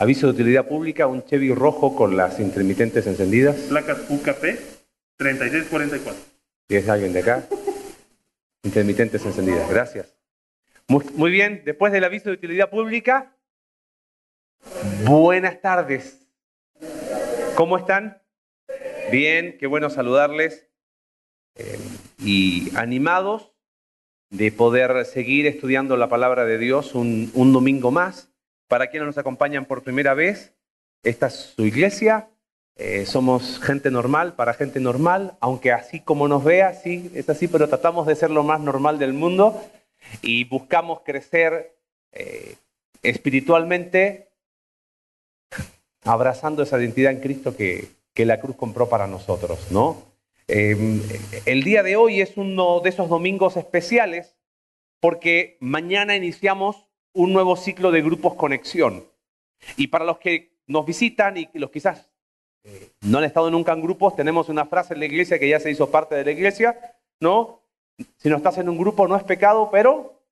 Aviso de utilidad pública, un Chevy rojo con las intermitentes encendidas. Placas UKP 3644. Si es alguien de acá. Intermitentes encendidas. Gracias. Muy, muy bien, después del aviso de utilidad pública, buenas tardes. ¿Cómo están? Bien, qué bueno saludarles. Eh, y animados de poder seguir estudiando la palabra de Dios un, un domingo más. Para quienes nos acompañan por primera vez, esta es su iglesia. Eh, somos gente normal para gente normal, aunque así como nos vea, sí, es así, pero tratamos de ser lo más normal del mundo y buscamos crecer eh, espiritualmente abrazando esa identidad en Cristo que, la cruz compró para nosotros, ¿no? Eh, el día de hoy es uno de esos domingos especiales porque mañana iniciamos un nuevo ciclo de grupos conexión. Y para los que nos visitan y los quizás eh, no han estado nunca en grupos, tenemos una frase en la iglesia que ya se hizo parte de la iglesia, ¿no? Si no estás en un grupo no es pecado, pero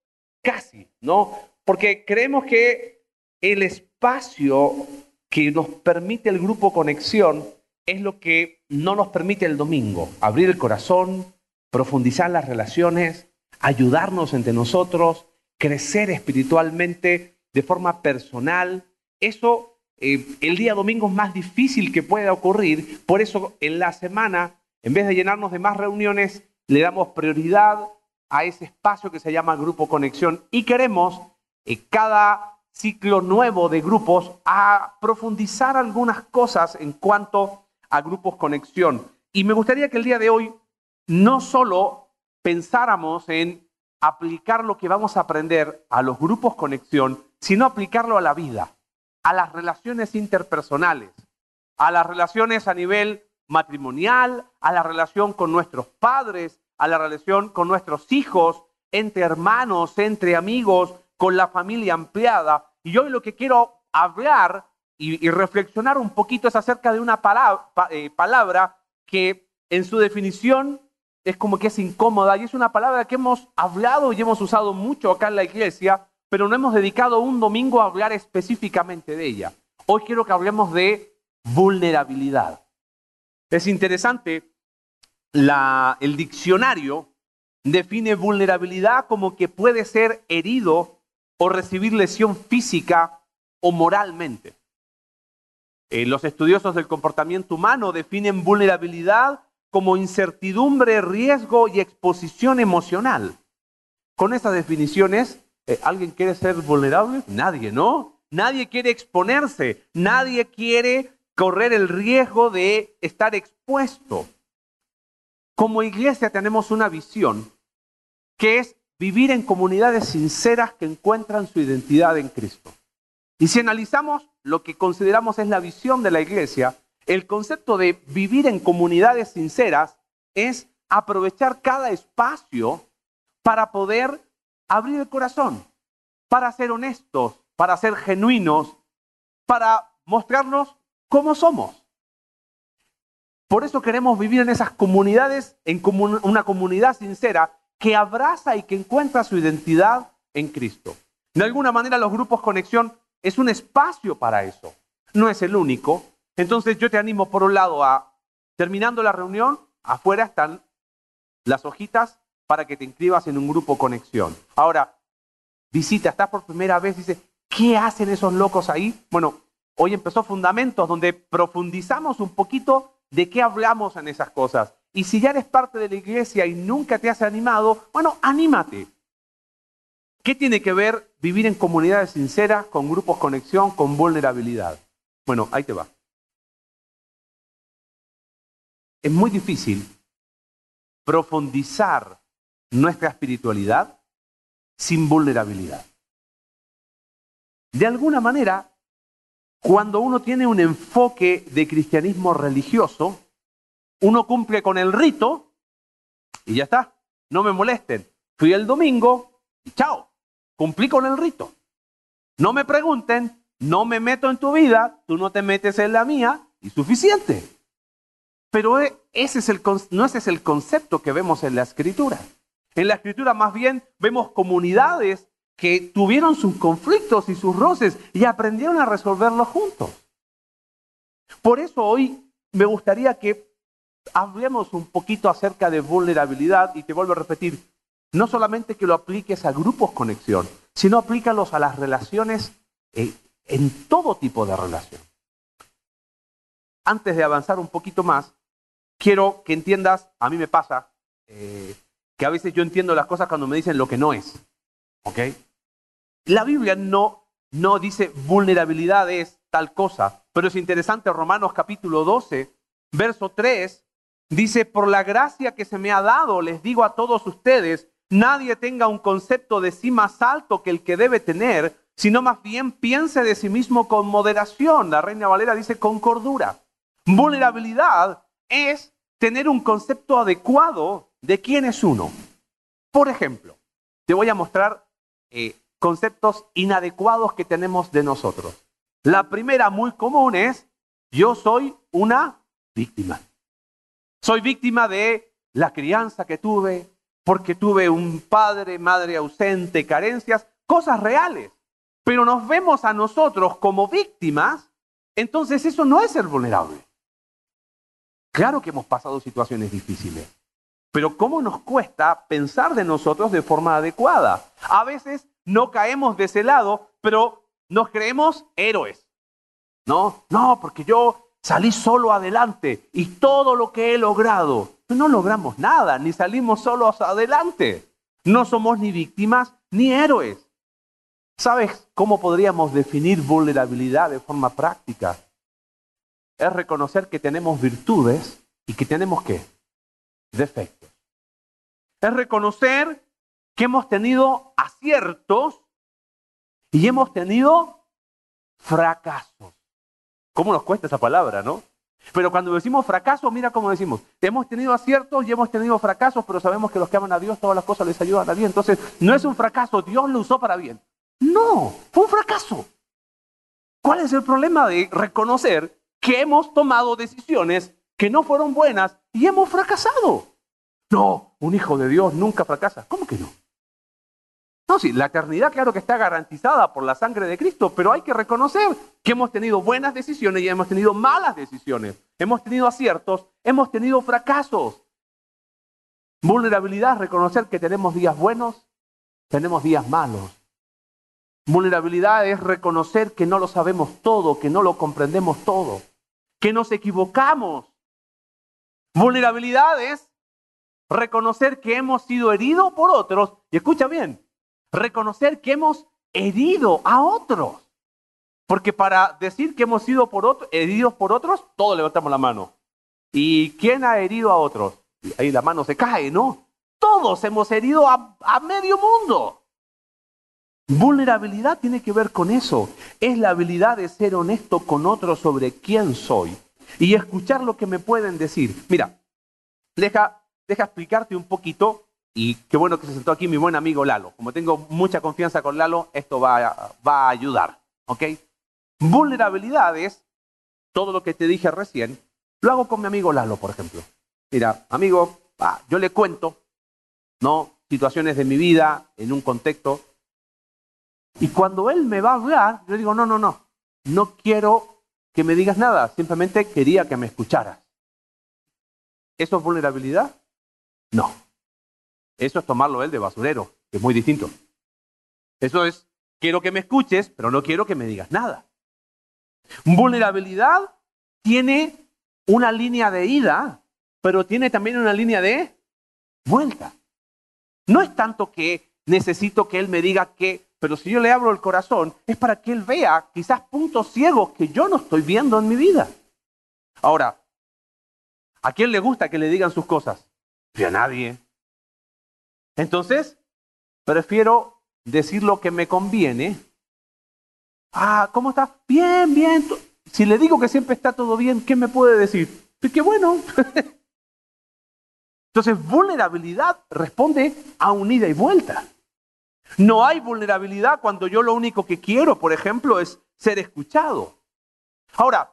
casi, ¿no? Porque creemos que el espacio que nos permite el grupo conexión es lo que no nos permite el domingo, abrir el corazón, profundizar las relaciones, ayudarnos entre nosotros, crecer espiritualmente de forma personal. Eso eh, el día domingo es más difícil que pueda ocurrir. Por eso en la semana, en vez de llenarnos de más reuniones, le damos prioridad a ese espacio que se llama Grupo Conexión y queremos eh, cada ciclo nuevo de grupos a profundizar algunas cosas en cuanto a grupos conexión. Y me gustaría que el día de hoy no solo pensáramos en aplicar lo que vamos a aprender a los grupos conexión, sino aplicarlo a la vida, a las relaciones interpersonales, a las relaciones a nivel matrimonial, a la relación con nuestros padres, a la relación con nuestros hijos, entre hermanos, entre amigos, con la familia ampliada. Y hoy lo que quiero hablar y, reflexionar un poquito es acerca de una palabra, eh, palabra que en su definición es como que es incómoda y es una palabra que hemos hablado y hemos usado mucho acá en la iglesia, pero no hemos dedicado un domingo a hablar específicamente de ella. Hoy quiero que hablemos de vulnerabilidad. Es interesante, el diccionario define vulnerabilidad como que puede ser herido o recibir lesión física o moralmente. Eh, los estudiosos del comportamiento humano definen vulnerabilidad como incertidumbre, riesgo y exposición emocional. Con esas definiciones, eh, ¿alguien quiere ser vulnerable? Nadie, ¿no? Nadie quiere exponerse, nadie quiere correr el riesgo de estar expuesto. Como iglesia tenemos una visión que es vivir en comunidades sinceras que encuentran su identidad en Cristo. Y si analizamos lo que consideramos es la visión de la iglesia, el concepto de vivir en comunidades sinceras es aprovechar cada espacio para poder abrir el corazón, para ser honestos, para ser genuinos, para mostrarnos cómo somos. Por eso queremos vivir en esas comunidades, en una comunidad sincera que abraza y que encuentra su identidad en Cristo. De alguna manera los grupos conexión es un espacio para eso. No es el único, entonces yo te animo por un lado a, terminando la reunión, afuera están las hojitas para que te inscribas en un grupo conexión. Ahora, visita, estás por primera vez, dice, ¿qué hacen esos locos ahí? Bueno, hoy empezó Fundamentos, donde profundizamos un poquito de qué hablamos en esas cosas. Y si ya eres parte de la iglesia y nunca te has animado, bueno, anímate. ¿Qué tiene que ver vivir en comunidades sinceras, con grupos conexión, con vulnerabilidad? Bueno, ahí te va. Es muy difícil profundizar nuestra espiritualidad sin vulnerabilidad. De alguna manera, cuando uno tiene un enfoque de cristianismo religioso, uno cumple con el rito y ya está. No me molesten. Fui el domingo y chao. Cumplí con el rito. No me pregunten, no me meto en tu vida, tú no te metes en la mía y suficiente. Pero e, ese es el, no ese es el concepto que vemos en la escritura. En la escritura más bien vemos comunidades que tuvieron sus conflictos y sus roces y aprendieron a resolverlos juntos. Por eso hoy me gustaría que hablemos un poquito acerca de vulnerabilidad y te vuelvo a repetir, no solamente que lo apliques a grupos conexión, sino aplícalos a las relaciones eh, en todo tipo de relación. Antes de avanzar un poquito más, quiero que entiendas, a mí me pasa, eh, que a veces yo entiendo las cosas cuando me dicen lo que no es. ¿Ok? La Biblia no, no dice vulnerabilidad es tal cosa, pero es interesante, Romanos capítulo 12, verso 3, dice, por la gracia que se me ha dado, les digo a todos ustedes, nadie tenga un concepto de sí más alto que el que debe tener, sino más bien piense de sí mismo con moderación. La Reina Valera dice con cordura. Vulnerabilidad es tener un concepto adecuado de quién es uno. Por ejemplo, te voy a mostrar eh, conceptos inadecuados que tenemos de nosotros. La primera muy común es, yo soy una víctima. Soy víctima de la crianza que tuve, porque tuve un padre, madre ausente, carencias, cosas reales. Pero nos vemos a nosotros como víctimas, entonces eso no es ser vulnerable. Claro que hemos pasado situaciones difíciles, pero ¿cómo nos cuesta pensar de nosotros de forma adecuada? A veces no caemos de ese lado, pero nos creemos héroes. No, no, porque yo salí solo adelante y todo lo que he logrado, no logramos nada, ni salimos solos adelante. No somos ni víctimas ni héroes. ¿Sabes cómo podríamos definir vulnerabilidad de forma práctica? Es reconocer que tenemos virtudes y que tenemos qué? Defectos. Es reconocer que hemos tenido aciertos y hemos tenido fracasos. ¿Cómo nos cuesta esa palabra, no? Pero cuando decimos fracaso, mira cómo decimos. Hemos tenido aciertos y hemos tenido fracasos, pero sabemos que los que aman a Dios, todas las cosas les ayudan a bien. Entonces, no es un fracaso, Dios lo usó para bien. No, fue un fracaso. ¿Cuál es el problema de reconocer que hemos tomado decisiones que no fueron buenas y hemos fracasado? No, un hijo de Dios nunca fracasa. ¿Cómo que no? No, sí, la eternidad claro que está garantizada por la sangre de Cristo, pero hay que reconocer que hemos tenido buenas decisiones y hemos tenido malas decisiones. Hemos tenido aciertos, hemos tenido fracasos. Vulnerabilidad, reconocer que tenemos días buenos, tenemos días malos. Vulnerabilidad es reconocer que no lo sabemos todo, que no lo comprendemos todo, que nos equivocamos. Vulnerabilidad es reconocer que hemos sido heridos por otros, y escucha bien, reconocer que hemos herido a otros. Porque para decir que hemos sido por heridos por otros, todos levantamos la mano. ¿Y quién ha herido a otros? Ahí la mano se cae, ¿no? Todos hemos herido a medio mundo. Vulnerabilidad tiene que ver con eso. Es la habilidad de ser honesto con otros sobre quién soy y escuchar lo que me pueden decir. Mira, deja, deja explicarte un poquito y qué bueno que se sentó aquí mi buen amigo Lalo. Como tengo mucha confianza con Lalo, esto va va a ayudar. ¿Ok? Vulnerabilidades, todo lo que te dije recién, lo hago con mi amigo Lalo, por ejemplo. Mira, amigo, yo le cuento, ¿no? Situaciones de mi vida en un contexto. Y cuando él me va a hablar, yo digo, no, no, no, no quiero que me digas nada, simplemente quería que me escucharas. ¿Eso es vulnerabilidad? No. Eso es tomarlo él de basurero, que es muy distinto. Eso es, quiero que me escuches, pero no quiero que me digas nada. Vulnerabilidad tiene una línea de ida, pero tiene también una línea de vuelta. No es tanto que necesito que él me diga que, pero si yo le abro el corazón, es para que él vea quizás puntos ciegos que yo no estoy viendo en mi vida. Ahora, ¿a quién le gusta que le digan sus cosas? a nadie. Entonces, prefiero decir lo que me conviene. Ah, ¿cómo está? Bien, bien. Si le digo que siempre está todo bien, ¿qué me puede decir? Pues qué bueno. Entonces, vulnerabilidad responde a un ida y vuelta. No hay vulnerabilidad cuando yo lo único que quiero, por ejemplo, es ser escuchado. Ahora,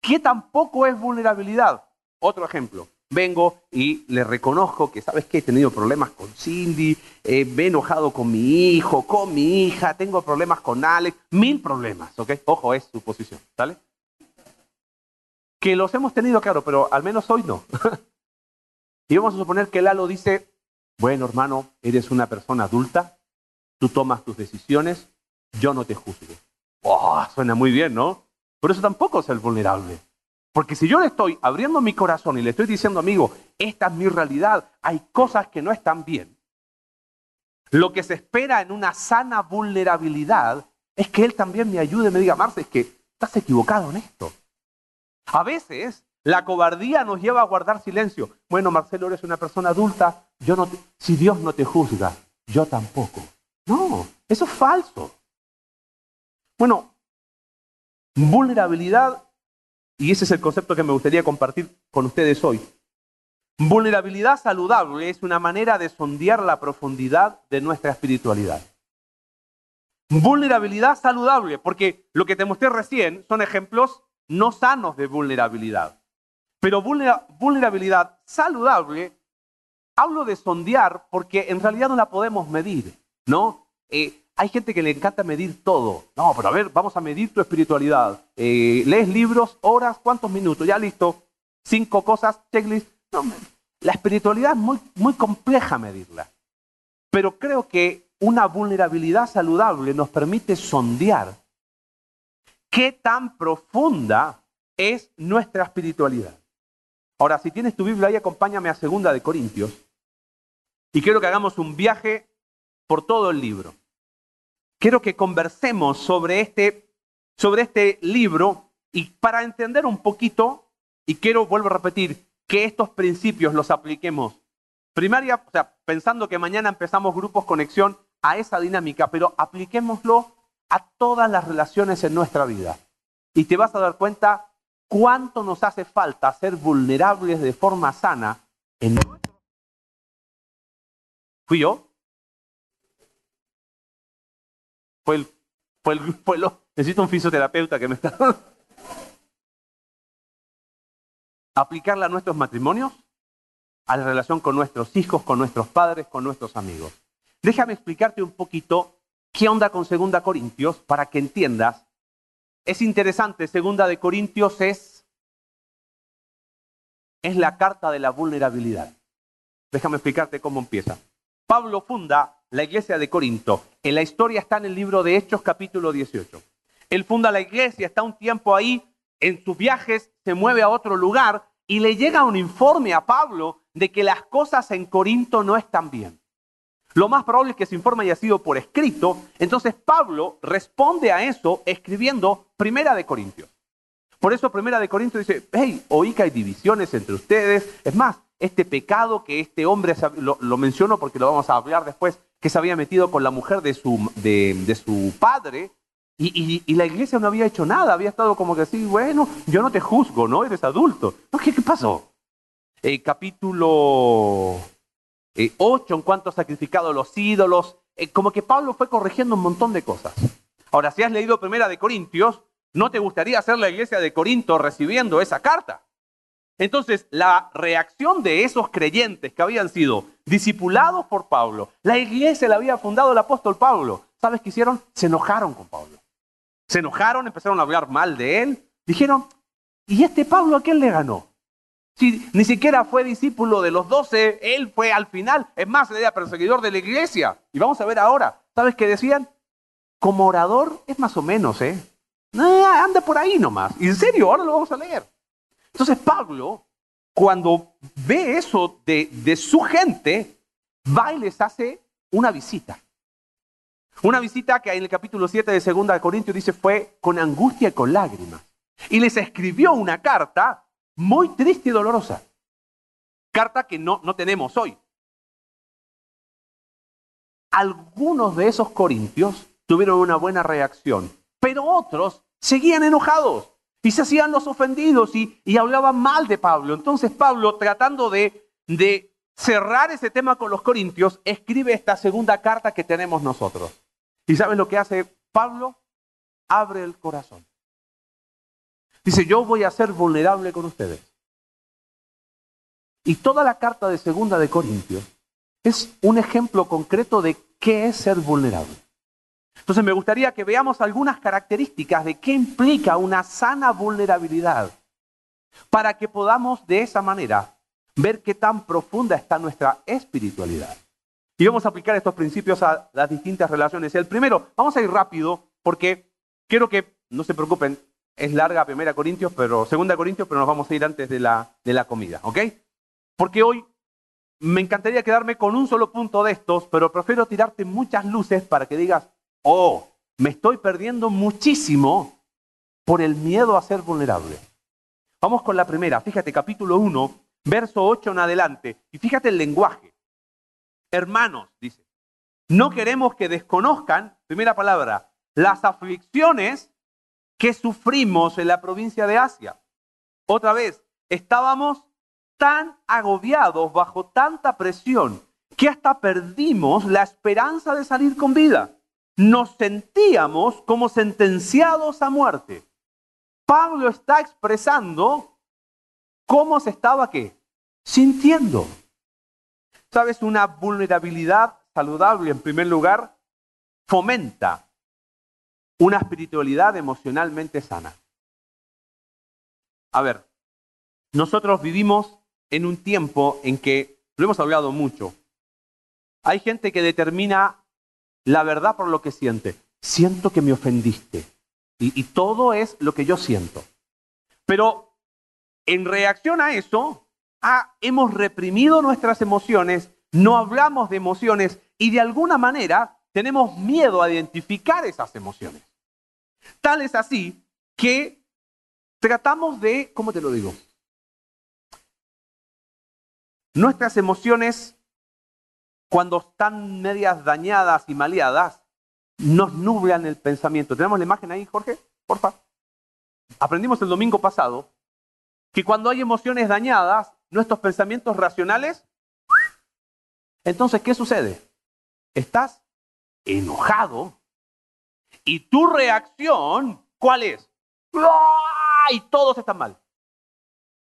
¿qué tampoco es vulnerabilidad? Otro ejemplo. vengo y le reconozco que, ¿sabes qué? He tenido problemas con Cindy, eh, me he enojado con mi hijo, con mi hija, tengo problemas con Alex, mil problemas, ¿ok? Ojo, es su posición, ¿sale? Que los hemos tenido, claro, pero al menos hoy no. y vamos a suponer que Lalo dice, bueno, hermano, eres una persona adulta, tú tomas tus decisiones, yo no te juzgo. Oh, suena muy bien, ¿no? Pero eso tampoco es ser vulnerable. Porque si yo le estoy abriendo mi corazón y le estoy diciendo, amigo, esta es mi realidad, hay cosas que no están bien, lo que se espera en una sana vulnerabilidad es que él también me ayude, me diga, Marce, es que estás equivocado en esto. A veces la cobardía nos lleva a guardar silencio. Bueno, Marcelo, eres una persona adulta, yo no si Dios no te juzga, yo tampoco. No, eso es falso. Bueno, vulnerabilidad, y ese es el concepto que me gustaría compartir con ustedes hoy. Vulnerabilidad saludable es una manera de sondear la profundidad de nuestra espiritualidad. Vulnerabilidad saludable, porque lo que te mostré recién son ejemplos no sanos de vulnerabilidad. Pero vulnerabilidad saludable, hablo de sondear porque en realidad no la podemos medir, ¿no? Eh, hay gente que le encanta medir todo. No, pero a ver, vamos a medir tu espiritualidad. Eh, lees libros, horas, cuántos minutos, ya listo. Cinco cosas, checklist. La espiritualidad es muy, muy compleja medirla. Pero creo que una vulnerabilidad saludable nos permite sondear qué tan profunda es nuestra espiritualidad. Ahora, si tienes tu Biblia ahí, acompáñame a Segunda de Corintios. Y quiero que hagamos un viaje por todo el libro. Quiero que conversemos sobre este, sobre este libro y para entender un poquito, y quiero, vuelvo a repetir, que estos principios los apliquemos. Primaria, o sea, pensando que mañana empezamos grupos conexión a esa dinámica, pero apliquémoslo a todas las relaciones en nuestra vida. Y te vas a dar cuenta cuánto nos hace falta ser vulnerables de forma sana en nuestro... ¿Fui yo? Fue el, fue el, necesito un fisioterapeuta que me está... Aplicarla a nuestros matrimonios, a la relación con nuestros hijos, con nuestros padres, con nuestros amigos. Déjame explicarte un poquito qué onda con Segunda Corintios para que entiendas es interesante, segunda de Corintios es, es la carta de la vulnerabilidad. Déjame explicarte cómo empieza. Pablo funda la iglesia de Corinto. En la historia está en el libro de Hechos capítulo 18. Él funda la iglesia, está un tiempo ahí, en sus viajes se mueve a otro lugar y le llega un informe a Pablo de que las cosas en Corinto no están bien. Lo más probable es que ese informe haya sido por escrito. Entonces Pablo responde a eso escribiendo Primera de Corintios. Por eso Primera de Corintios dice, hey, oí que hay divisiones entre ustedes. Es más, este pecado que este hombre, lo, lo menciono porque lo vamos a hablar después, que se había metido con la mujer de su, de, su padre, y, la iglesia no había hecho nada, había estado como que así, bueno, yo no te juzgo, ¿no? Eres adulto. ¿qué, qué pasó? El capítulo 8 en cuanto a sacrificado los ídolos, eh, como que Pablo fue corrigiendo un montón de cosas. Ahora, si has leído Primera de Corintios, ¿no te gustaría ser la iglesia de Corinto recibiendo esa carta? Entonces, la reacción de esos creyentes que habían sido discipulados por Pablo, la iglesia la había fundado el apóstol Pablo, ¿sabes qué hicieron? Se enojaron con Pablo. Se enojaron, empezaron a hablar mal de él. Dijeron, ¿y este Pablo a quién le ganó? Si ni siquiera fue discípulo de los doce, él fue al final, es más, era perseguidor de la iglesia. Y vamos a ver ahora, ¿sabes qué decían? Como orador es más o menos, ¿eh? anda por ahí nomás. Y en serio, ahora lo vamos a leer. Entonces Pablo, cuando ve eso de, su gente, va y les hace una visita. Una visita que en el capítulo 7 de 2 de Corintios dice fue con angustia y con lágrimas. Y les escribió una carta muy triste y dolorosa. Carta que no, no tenemos hoy. Algunos de esos corintios tuvieron una buena reacción, pero otros seguían enojados y se hacían los ofendidos y, y hablaban mal de Pablo. Entonces Pablo, tratando de, de cerrar ese tema con los corintios, escribe esta segunda carta que tenemos nosotros. ¿Y sabes lo que hace Pablo? Abre el corazón. Dice, yo voy a ser vulnerable con ustedes. Y toda la carta de Segunda de Corintios es un ejemplo concreto de qué es ser vulnerable. Entonces me gustaría que veamos algunas características de qué implica una sana vulnerabilidad para que podamos de esa manera ver qué tan profunda está nuestra espiritualidad. Y vamos a aplicar estos principios a las distintas relaciones. El primero, vamos a ir rápido porque quiero que, no se preocupen, es larga Primera Corintios, pero Segunda Corintios, pero nos vamos a ir antes de la, de la comida, ¿ok? Porque hoy me encantaría quedarme con un solo punto de estos, pero prefiero tirarte muchas luces para que digas, oh, me estoy perdiendo muchísimo por el miedo a ser vulnerable. Vamos con la primera, fíjate, capítulo 1, verso 8 en adelante, y fíjate el lenguaje. Hermanos, dice, no queremos que desconozcan, primera palabra, las aflicciones que sufrimos en la provincia de Asia. Otra vez, estábamos tan agobiados bajo tanta presión que hasta perdimos la esperanza de salir con vida. Nos sentíamos como sentenciados a muerte. Pablo está expresando cómo se estaba qué? Sintiendo. ¿Sabes? Una vulnerabilidad saludable, en primer lugar, fomenta una espiritualidad emocionalmente sana. A ver, nosotros vivimos en un tiempo en que, lo hemos hablado mucho, hay gente que determina la verdad por lo que siente. Siento que me ofendiste. Y, todo es lo que yo siento. Pero en reacción a eso, Ah, hemos reprimido nuestras emociones, no hablamos de emociones y de alguna manera tenemos miedo a identificar esas emociones. Tal es así que tratamos de, ¿cómo te lo digo? Nuestras emociones, cuando están medias dañadas y maleadas, nos nublan el pensamiento. ¿Tenemos la imagen ahí, Jorge? Porfa. Aprendimos el domingo pasado que cuando hay emociones dañadas, nuestros pensamientos racionales, entonces, ¿qué sucede? Estás enojado y tu reacción, ¿cuál es? Y todos están mal.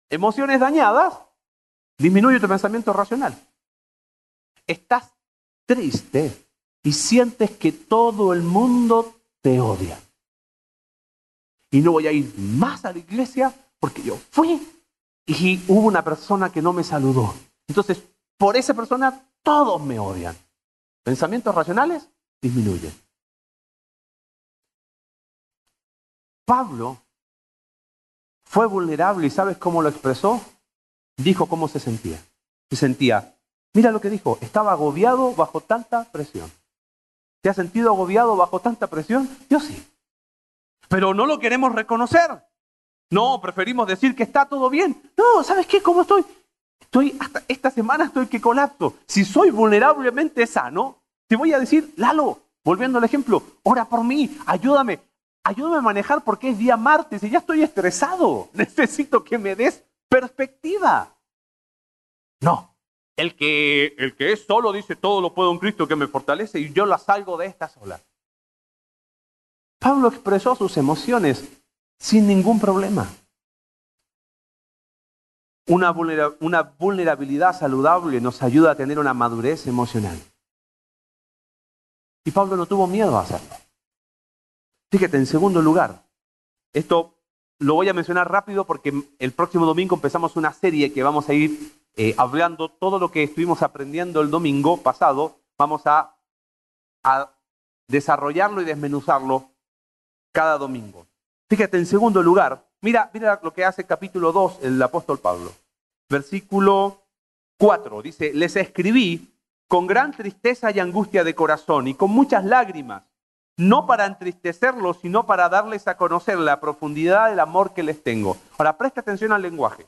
Emociones dañadas, disminuye tu pensamiento racional. Estás triste y sientes que todo el mundo te odia. Y no voy a ir más a la iglesia porque yo fui y hubo una persona que no me saludó. Entonces, por esa persona todos me odian. Pensamientos racionales disminuyen. Pablo fue vulnerable y ¿sabes cómo lo expresó? Dijo cómo se sentía. Se sentía, mira lo que dijo, estaba agobiado bajo tanta presión. ¿Te has sentido agobiado bajo tanta presión? Yo sí. Pero no lo queremos reconocer. No, preferimos decir que está todo bien. No, ¿sabes qué? ¿Cómo estoy? Estoy hasta esta semana estoy que colapso. Si soy vulnerablemente sano, te voy a decir, Lalo, volviendo al ejemplo, ora por mí, ayúdame, ayúdame a manejar porque es día martes y ya estoy estresado. Necesito que me des perspectiva. No, el que, el que es solo dice todo lo puedo en Cristo que me fortalece y yo la salgo de esta sola. Pablo expresó sus emociones sin ningún problema. Una, vulnerabilidad saludable nos ayuda a tener una madurez emocional. Y Pablo no tuvo miedo a hacerlo. Fíjate, en segundo lugar, esto lo voy a mencionar rápido porque el próximo domingo empezamos una serie que vamos a ir eh, hablando todo lo que estuvimos aprendiendo el domingo pasado. Vamos a desarrollarlo y desmenuzarlo cada domingo. Fíjate, en segundo lugar, mira, mira lo que hace capítulo 2 el apóstol Pablo. Versículo 4 dice, les escribí con gran tristeza y angustia de corazón y con muchas lágrimas, no para entristecerlos, sino para darles a conocer la profundidad del amor que les tengo. Ahora, presta atención al lenguaje.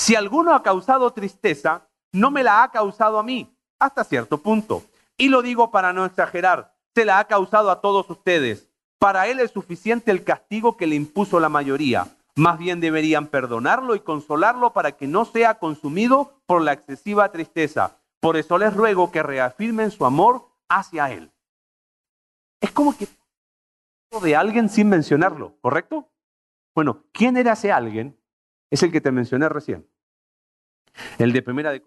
Si alguno ha causado tristeza, no me la ha causado a mí, hasta cierto punto. Y lo digo para no exagerar, se la ha causado a todos ustedes para él es suficiente el castigo que le impuso la mayoría. Más bien deberían perdonarlo y consolarlo para que no sea consumido por la excesiva tristeza. Por eso les ruego que reafirmen su amor hacia él. Es como que de alguien sin mencionarlo, ¿correcto? Bueno, ¿quién era ese alguien? Es el que te mencioné recién. El de Primera de.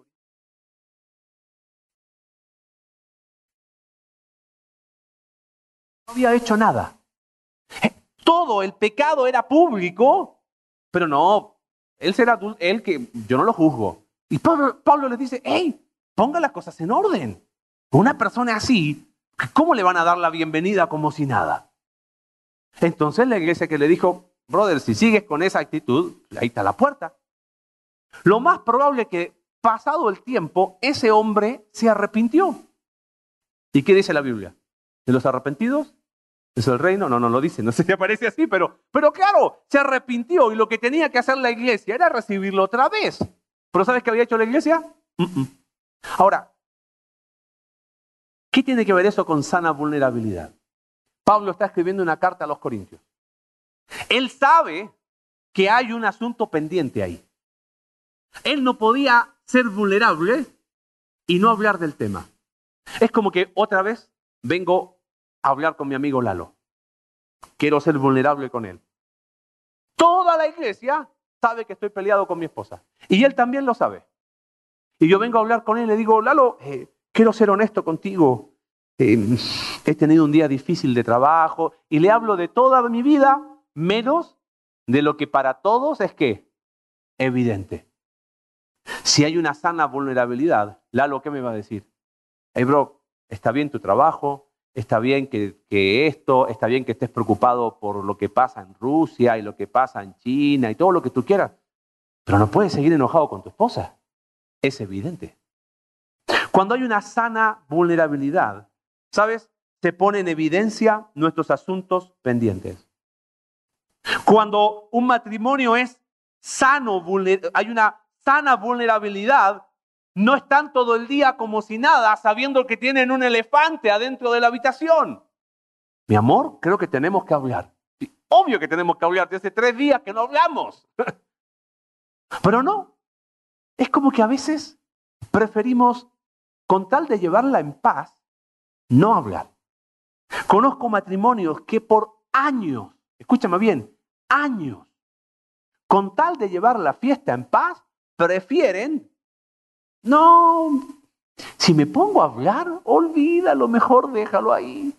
No había hecho nada. Todo el pecado era público, pero no, él será él que yo no lo juzgo. Y Pablo, Pablo le dice, hey, ponga las cosas en orden. Una persona así, ¿cómo le van a dar la bienvenida como si nada? Entonces la iglesia que le dijo, brother, si sigues con esa actitud, ahí está la puerta. Lo más probable es que pasado el tiempo, ese hombre se arrepintió. ¿Y qué dice la Biblia? ¿De los arrepentidos? ¿Es el reino? No, no lo dice, no sé si aparece así, pero, pero claro, se arrepintió y lo que tenía que hacer la iglesia era recibirlo otra vez. ¿Pero sabes qué había hecho la iglesia? Ahora, ¿qué tiene que ver eso con sana vulnerabilidad? Pablo está escribiendo una carta a los Corintios. Él sabe que hay un asunto pendiente ahí. Él no podía ser vulnerable y no hablar del tema. Es como que otra vez vengo a hablar con mi amigo Lalo. Quiero ser vulnerable con él. Toda la iglesia sabe que estoy peleado con mi esposa. Y él también lo sabe. Y yo vengo a hablar con él y le digo, Lalo, eh, quiero ser honesto contigo. Eh, he tenido un día difícil de trabajo y le hablo de toda mi vida, menos de lo que para todos es que evidente. Si hay una sana vulnerabilidad, Lalo, ¿qué me va a decir? Hey, bro, está bien tu trabajo, está bien que, que, esto, está bien que estés preocupado por lo que pasa en Rusia y lo que pasa en China y todo lo que tú quieras, pero no puedes seguir enojado con tu esposa. Es evidente. Cuando hay una sana vulnerabilidad, ¿sabes? Se pone en evidencia nuestros asuntos pendientes. Cuando un matrimonio es sano, hay una sana vulnerabilidad, no están todo el día como si nada, sabiendo que tienen un elefante adentro de la habitación. Mi amor, creo que tenemos que hablar. Obvio que tenemos que hablar, desde tres días que no hablamos. Pero no, es como que a veces preferimos, con tal de llevarla en paz, no hablar. Conozco matrimonios que por años, escúchame bien, años, con tal de llevar la fiesta en paz, prefieren, no, si me pongo a hablar, olvídalo, mejor déjalo ahí.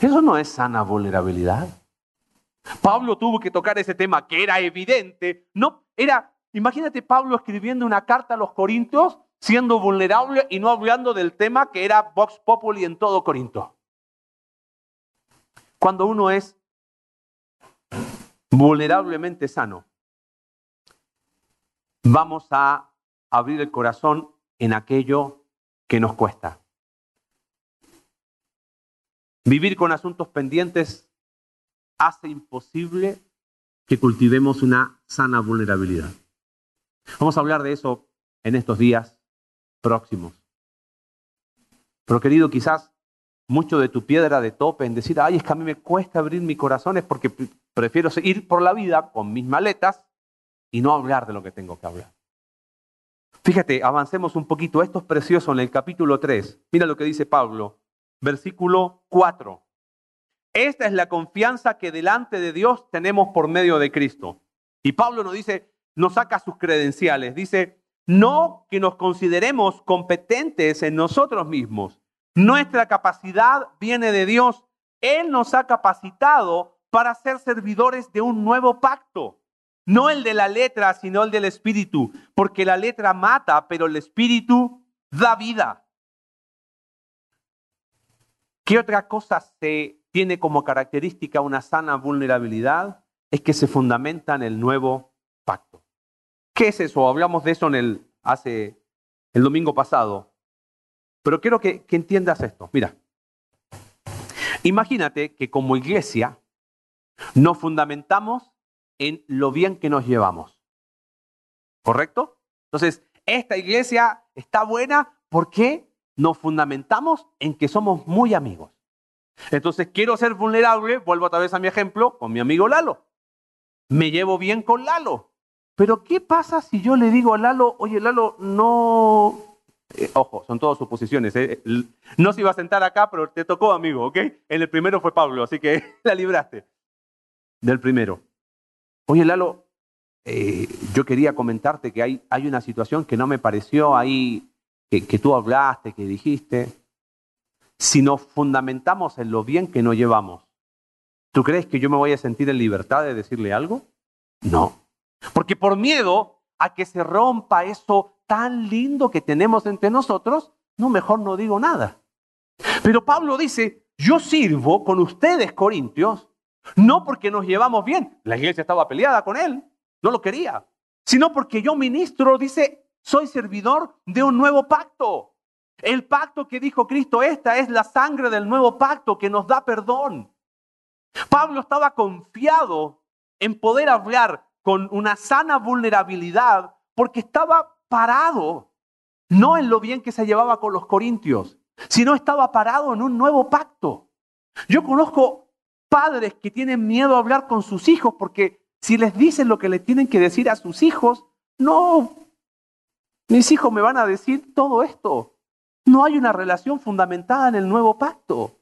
Eso no es sana vulnerabilidad. Pablo tuvo que tocar ese tema que era evidente, no era, imagínate Pablo escribiendo una carta a los corintios siendo vulnerable y no hablando del tema que era Vox Populi en todo Corinto. Cuando uno es vulnerablemente sano, vamos a abrir el corazón en aquello que nos cuesta. Vivir con asuntos pendientes hace imposible que cultivemos una sana vulnerabilidad. Vamos a hablar de eso en estos días próximos. Pero querido, quizás mucho de tu piedra de tope en decir, ay, es que a mí me cuesta abrir mi corazón es porque prefiero ir por la vida con mis maletas y no hablar de lo que tengo que hablar. Fíjate, avancemos un poquito. Esto es precioso en el capítulo 3. Mira lo que dice Pablo, versículo 4. Esta es la confianza que delante de Dios tenemos por medio de Cristo. Y Pablo nos dice, nos saca sus credenciales. Dice, no que nos consideremos competentes en nosotros mismos. Nuestra capacidad viene de Dios. Él nos ha capacitado para ser servidores de un nuevo pacto no el de la letra, sino el del espíritu, porque la letra mata, pero el espíritu da vida. ¿Qué otra cosa se tiene como característica una sana vulnerabilidad? Es que se fundamenta en el nuevo pacto. ¿Qué es eso? Hablamos de eso en el, hace el domingo pasado. Pero quiero que, que entiendas esto. Mira, imagínate que como iglesia nos fundamentamos en lo bien que nos llevamos. ¿Correcto? Entonces, esta iglesia está buena porque nos fundamentamos en que somos muy amigos. Entonces, quiero ser vulnerable, vuelvo otra vez a mi ejemplo, con mi amigo Lalo. Me llevo bien con Lalo. Pero, ¿qué pasa si yo le digo a Lalo, oye, Lalo, no... Eh, ojo, son todas suposiciones. ¿eh? No se iba a sentar acá, pero te tocó, amigo, ¿ok? En el primero fue Pablo, así que la libraste del primero. Oye, Lalo, eh, yo quería comentarte que hay, hay una situación que no me pareció ahí, que, que tú hablaste, que dijiste. Si nos fundamentamos en lo bien que nos llevamos, ¿tú crees que yo me voy a sentir en libertad de decirle algo? No. Porque por miedo a que se rompa eso tan lindo que tenemos entre nosotros, no, mejor no digo nada. Pero Pablo dice, yo sirvo con ustedes, Corintios, no porque nos llevamos bien, la iglesia estaba peleada con él, no lo quería, sino porque yo ministro, dice, soy servidor de un nuevo pacto. El pacto que dijo Cristo, esta es la sangre del nuevo pacto que nos da perdón. Pablo estaba confiado en poder hablar con una sana vulnerabilidad porque estaba parado, no en lo bien que se llevaba con los corintios, sino estaba parado en un nuevo pacto. Yo conozco padres que tienen miedo a hablar con sus hijos porque si les dicen lo que le tienen que decir a sus hijos, no, mis hijos me van a decir todo esto. No hay una relación fundamentada en el nuevo pacto.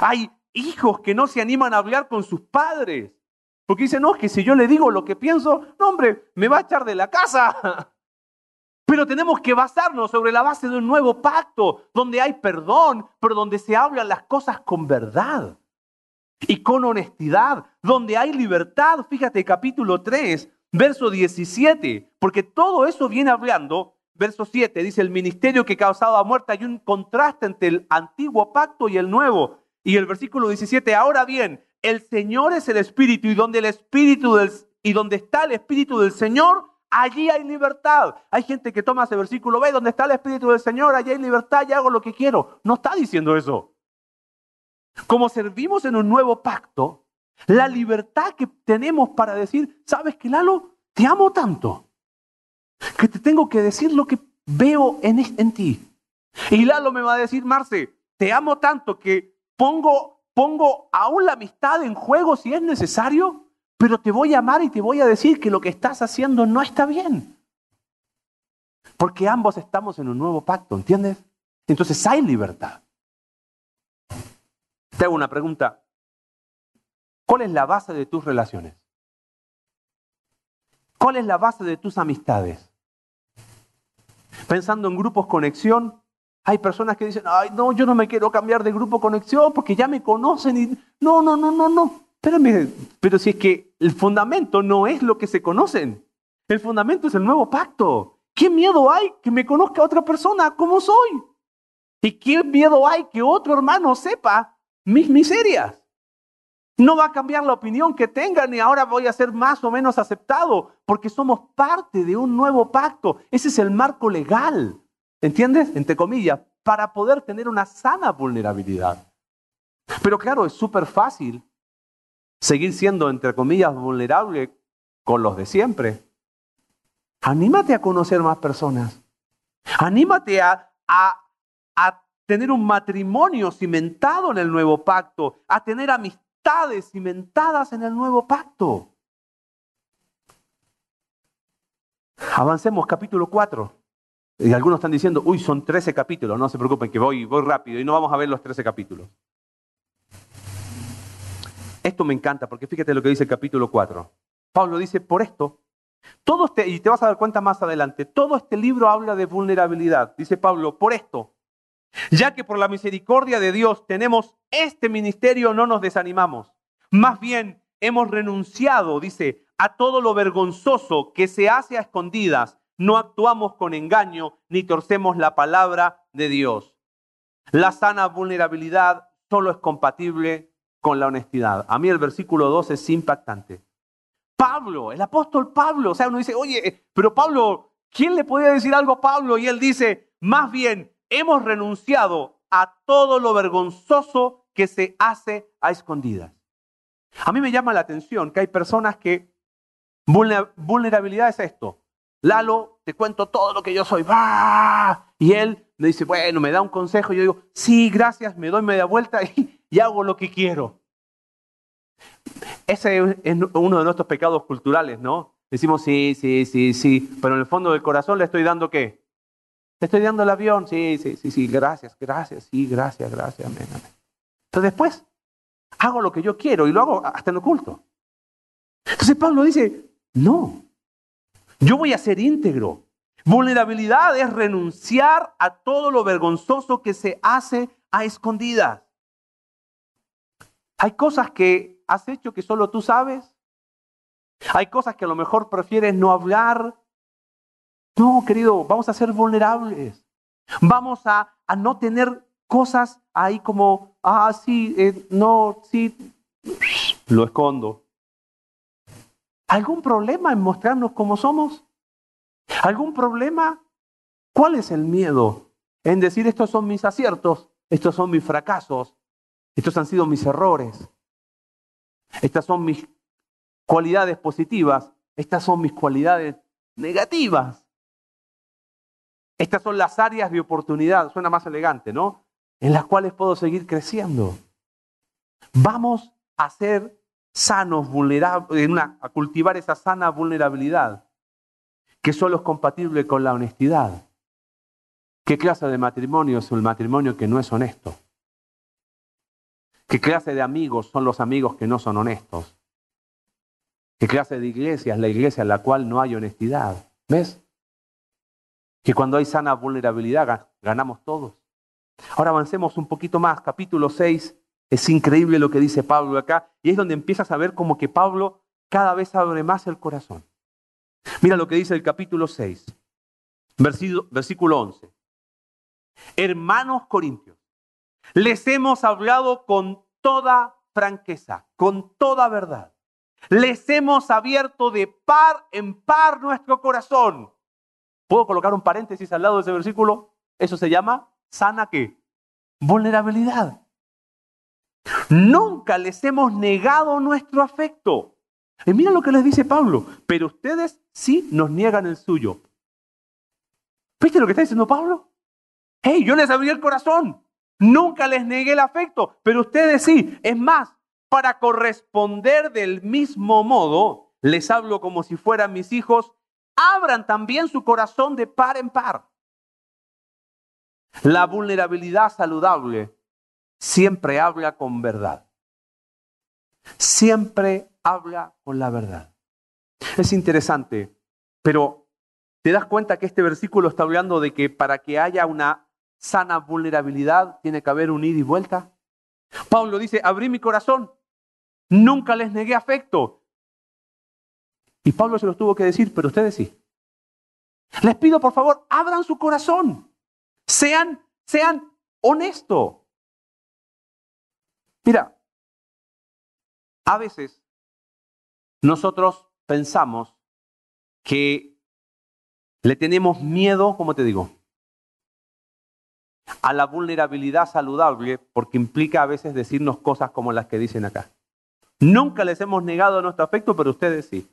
Hay hijos que no se animan a hablar con sus padres. Porque dicen, no, es que si yo le digo lo que pienso, no, hombre, me va a echar de la casa. Pero tenemos que basarnos sobre la base de un nuevo pacto, donde hay perdón, pero donde se hablan las cosas con verdad y con honestidad, donde hay libertad. Fíjate, capítulo 3, verso 17, porque todo eso viene hablando. Verso 7 dice, el ministerio que causaba muerte, hay un contraste entre el antiguo pacto y el nuevo. Y el versículo 17, ahora bien, el Señor es el Espíritu y donde el Espíritu del, y donde está el Espíritu del Señor, allí hay libertad. Hay gente que toma ese versículo, ve, donde está el Espíritu del Señor, allí hay libertad y hago lo que quiero. No está diciendo eso. Como servimos en un nuevo pacto, la libertad que tenemos para decir, ¿sabes que Lalo? Te amo tanto que te tengo que decir lo que veo en, en ti. Y Lalo me va a decir, Marce, te amo tanto que pongo pongo aún la amistad en juego si es necesario, pero te voy a amar y te voy a decir que lo que estás haciendo no está bien. Porque ambos estamos en un nuevo pacto, ¿entiendes? Entonces hay libertad. Te hago una pregunta. ¿Cuál es la base de tus relaciones? ¿Cuál es la base de tus amistades? Pensando en grupos conexión, hay personas que dicen, ay, no, yo no me quiero cambiar de grupo conexión porque ya me conocen y no, no, no, no, no. Pero si es que el fundamento no es lo que se conocen. El fundamento es el nuevo pacto. ¿Qué miedo hay que me conozca otra persona como soy? ¿Y qué miedo hay que otro hermano sepa mis miserias? No va a cambiar la opinión que tengan y ahora voy a ser más o menos aceptado porque somos parte de un nuevo pacto. Ese es el marco legal. ¿Entiendes? Entre comillas, para poder tener una sana vulnerabilidad. Pero claro, es súper fácil seguir siendo, entre comillas, vulnerable con los de siempre. Anímate a conocer más personas. Anímate a, a, a tener un matrimonio cimentado en el nuevo pacto, a tener amistades cimentadas en el nuevo pacto. Avancemos, capítulo 4. Y algunos están diciendo, uy, son 13 capítulos. No se preocupen, que voy, voy rápido y no vamos a ver los 13 capítulos. Esto me encanta porque fíjate lo que dice el capítulo 4. Pablo dice, por esto, todo este, y te vas a dar cuenta más adelante, todo este libro habla de vulnerabilidad. Dice Pablo, por esto, ya que por la misericordia de Dios tenemos este ministerio, no nos desanimamos. Más bien, hemos renunciado, dice, a todo lo vergonzoso que se hace a escondidas no actuamos con engaño ni torcemos la palabra de Dios. La sana vulnerabilidad solo es compatible con la honestidad. A mí el versículo 2 es impactante. Pablo, el apóstol Pablo, o sea, uno dice, oye, pero Pablo, ¿quién le podía decir algo a Pablo? Y él dice, más bien, hemos renunciado a todo lo vergonzoso que se hace a escondidas. A mí me llama la atención que hay personas que vulnerabilidad es esto. Lalo, te cuento todo lo que yo soy. Y él me dice, bueno, me da un consejo. Y yo digo, sí, gracias, me doy media vuelta y, hago lo que quiero. Ese es uno de nuestros pecados culturales, ¿no? Decimos, sí, sí, sí, sí, pero en el fondo del corazón le estoy dando qué? Estoy dando el avión, sí, sí, sí, sí, gracias, gracias, sí, gracias, gracias, amén, amén. Entonces después hago lo que yo quiero y lo hago hasta en oculto. Entonces Pablo dice, no, Yo voy a ser íntegro. Vulnerabilidad es renunciar a todo lo vergonzoso que se hace a escondidas. Hay cosas que has hecho que solo tú sabes. Hay cosas que a lo mejor prefieres no hablar. No, querido, vamos a ser vulnerables. Vamos a, a no tener cosas ahí como, ah, sí, eh, no, sí, lo escondo. ¿Algún problema en mostrarnos como somos? ¿Algún problema? ¿Cuál es el miedo en decir estos son mis aciertos, estos son mis fracasos, estos han sido mis errores, estas son mis cualidades positivas, estas son mis cualidades negativas? Estas son las áreas de oportunidad, suena más elegante, ¿no? En las cuales puedo seguir creciendo. Vamos a ser sanos, vulnerables, a cultivar esa sana vulnerabilidad que solo es compatible con la honestidad. ¿Qué clase de matrimonio es el matrimonio que no es honesto? ¿Qué clase de amigos son los amigos que no son honestos? ¿Qué clase de iglesia es la iglesia en la cual no hay honestidad? ¿Ves? Que cuando hay sana vulnerabilidad ganamos todos. Ahora avancemos un poquito más, capítulo 6. Es increíble lo que dice Pablo acá y es donde empiezas a ver como que Pablo cada vez abre más el corazón. Mira lo que dice el capítulo 6, versículo 11. Hermanos corintios, les hemos hablado con toda franqueza, con toda verdad. Les hemos abierto de par en par nuestro corazón. ¿Puedo colocar un paréntesis al lado de ese versículo? Eso se llama sana qué? Vulnerabilidad. Nunca les hemos negado nuestro afecto. Y mira lo que les dice Pablo, pero ustedes sí nos niegan el suyo. ¿Viste lo que está diciendo Pablo? Hey, yo les abrí el corazón. Nunca les negué el afecto, pero ustedes sí. Es más, para corresponder del mismo modo, les hablo como si fueran mis hijos. Abran también su corazón de par en par. La vulnerabilidad saludable siempre habla con verdad. Siempre habla con la verdad. Es interesante, pero ¿te das cuenta que este versículo está hablando de que para que haya una sana vulnerabilidad tiene que haber un ida y vuelta? Pablo dice, abrí mi corazón, nunca les negué afecto. Y Pablo se los tuvo que decir, pero ustedes sí. Les pido por favor, abran su corazón, sean, sean honestos. Mira, a veces nosotros pensamos que le tenemos miedo, como te digo, a la vulnerabilidad saludable porque implica a veces decirnos cosas como las que dicen acá. Nunca les hemos negado nuestro afecto, pero ustedes sí.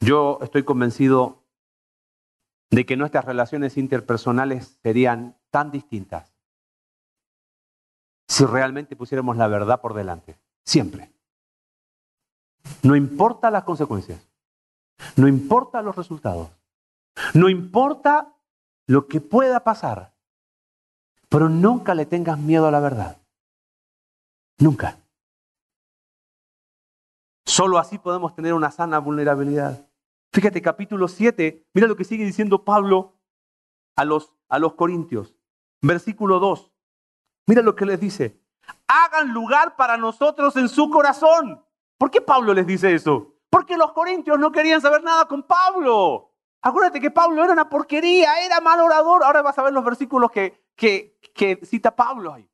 Yo estoy convencido de que nuestras relaciones interpersonales serían tan distintas si realmente pusiéramos la verdad por delante. Siempre. No importa las consecuencias. No importa los resultados. No importa lo que pueda pasar. Pero nunca le tengas miedo a la verdad. Nunca. Solo así podemos tener una sana vulnerabilidad. Fíjate, capítulo 7, mira lo que sigue diciendo Pablo a los, a los corintios. Versículo 2. Mira lo que les dice. Hagan lugar para nosotros en su corazón. ¿Por qué Pablo les dice eso? Porque los corintios no querían saber nada con Pablo. Acuérdate que Pablo era una porquería, era mal orador. Ahora vas a ver los versículos que, que, que cita Pablo ahí.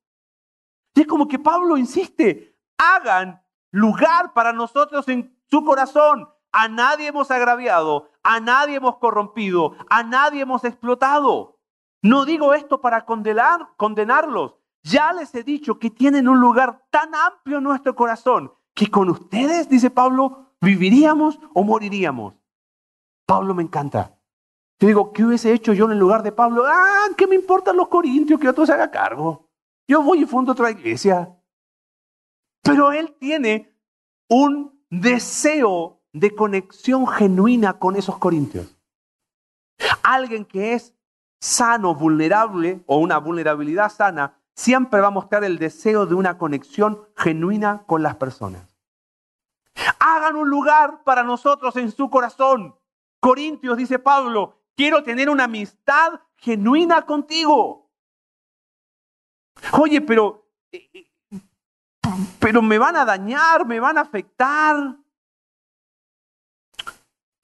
Y es como que Pablo insiste, hagan lugar para nosotros en su corazón. A nadie hemos agraviado, a nadie hemos corrompido, a nadie hemos explotado. No digo esto para condenar, condenarlos. Ya les he dicho que tienen un lugar tan amplio en nuestro corazón que con ustedes, dice Pablo, viviríamos o moriríamos. Pablo me encanta. Yo digo, ¿qué hubiese hecho yo en el lugar de Pablo? Ah, ¿qué me importan los corintios que otro se haga cargo? Yo voy y fundo otra iglesia. Pero él tiene un deseo de conexión genuina con esos corintios. Alguien que es sano, vulnerable o una vulnerabilidad sana, siempre va a mostrar el deseo de una conexión genuina con las personas. Hagan un lugar para nosotros en su corazón. Corintios, dice Pablo, quiero tener una amistad genuina contigo. Oye, pero, eh, eh, pero me van a dañar, me van a afectar.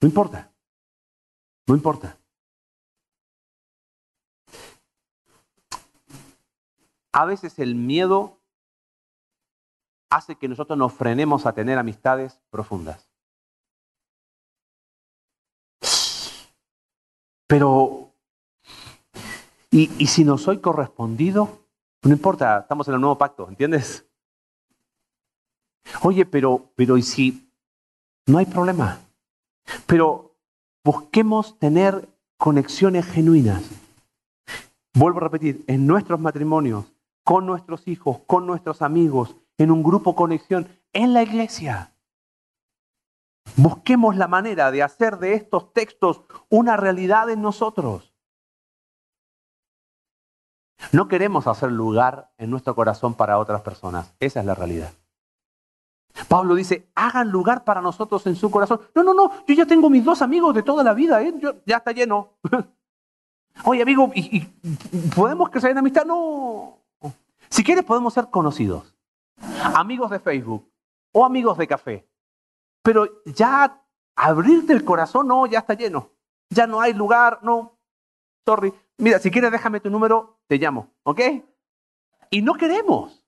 No importa, no importa. A veces el miedo hace que nosotros nos frenemos a tener amistades profundas. Pero, ¿y, si no soy correspondido? No importa, estamos en el nuevo pacto, ¿entiendes? Oye, pero, pero ¿y si no hay problema? Pero busquemos tener conexiones genuinas. Vuelvo a repetir, en nuestros matrimonios, con nuestros hijos, con nuestros amigos, en un grupo conexión, en la iglesia. Busquemos la manera de hacer de estos textos una realidad en nosotros. No queremos hacer lugar en nuestro corazón para otras personas. Esa es la realidad. Pablo dice, hagan lugar para nosotros en su corazón. No, no, no, yo ya tengo mis dos amigos de toda la vida, ¿eh? ya está lleno. Oye, amigo, ¿y, podemos crecer en amistad? No. Si quieres, podemos ser conocidos, amigos de Facebook o amigos de café. Pero ya abrirte el corazón, no, ya está lleno. Ya no hay lugar, no. Sorry. Mira, si quieres, déjame tu número, te llamo, ¿ok? Y no queremos.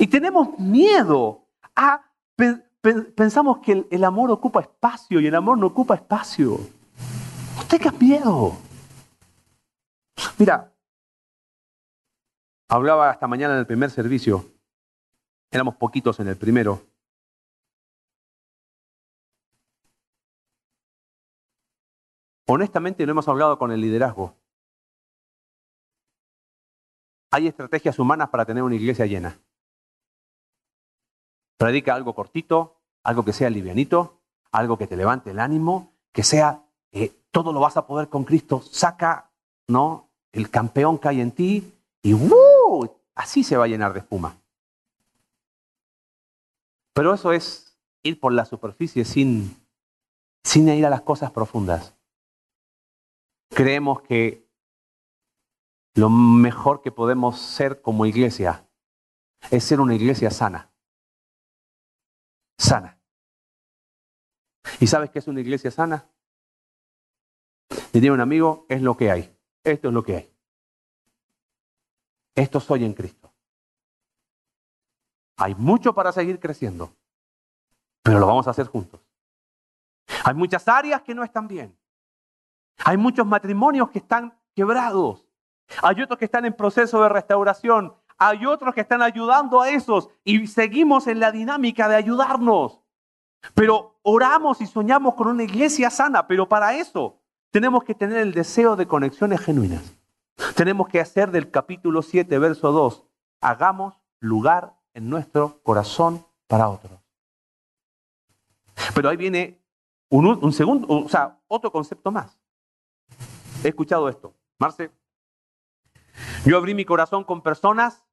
Y tenemos miedo a. Pensamos que el, el amor ocupa espacio y el amor no ocupa espacio. No tengas miedo. Mira, hablaba esta mañana en el primer servicio, éramos poquitos en el primero. Honestamente no hemos hablado con el liderazgo. Hay estrategias humanas para tener una iglesia llena. Predica algo cortito, algo que sea livianito, algo que te levante el ánimo, que sea, eh, todo lo vas a poder con Cristo. Saca, ¿no? el campeón cae en ti y así se va a llenar de espuma. Pero eso es ir por la superficie sin, sin ir a las cosas profundas. Creemos que lo mejor que podemos ser como iglesia es ser una iglesia sana. Sana. ¿Y sabes qué es una iglesia sana? Diría un amigo, es lo que hay. Esto es lo que hay. Esto soy en Cristo. Hay mucho para seguir creciendo, pero lo vamos a hacer juntos. Hay muchas áreas que no están bien. Hay muchos matrimonios que están quebrados. Hay otros que están en proceso de restauración. Hay otros que están ayudando a esos y seguimos en la dinámica de ayudarnos. Pero oramos y soñamos con una iglesia sana, pero para eso tenemos que tener el deseo de conexiones genuinas. Tenemos que hacer del capítulo 7, verso 2, hagamos lugar en nuestro corazón para otros. Pero ahí viene un, segundo, o sea, otro concepto más. He escuchado esto. Marce, yo abrí mi corazón con personas,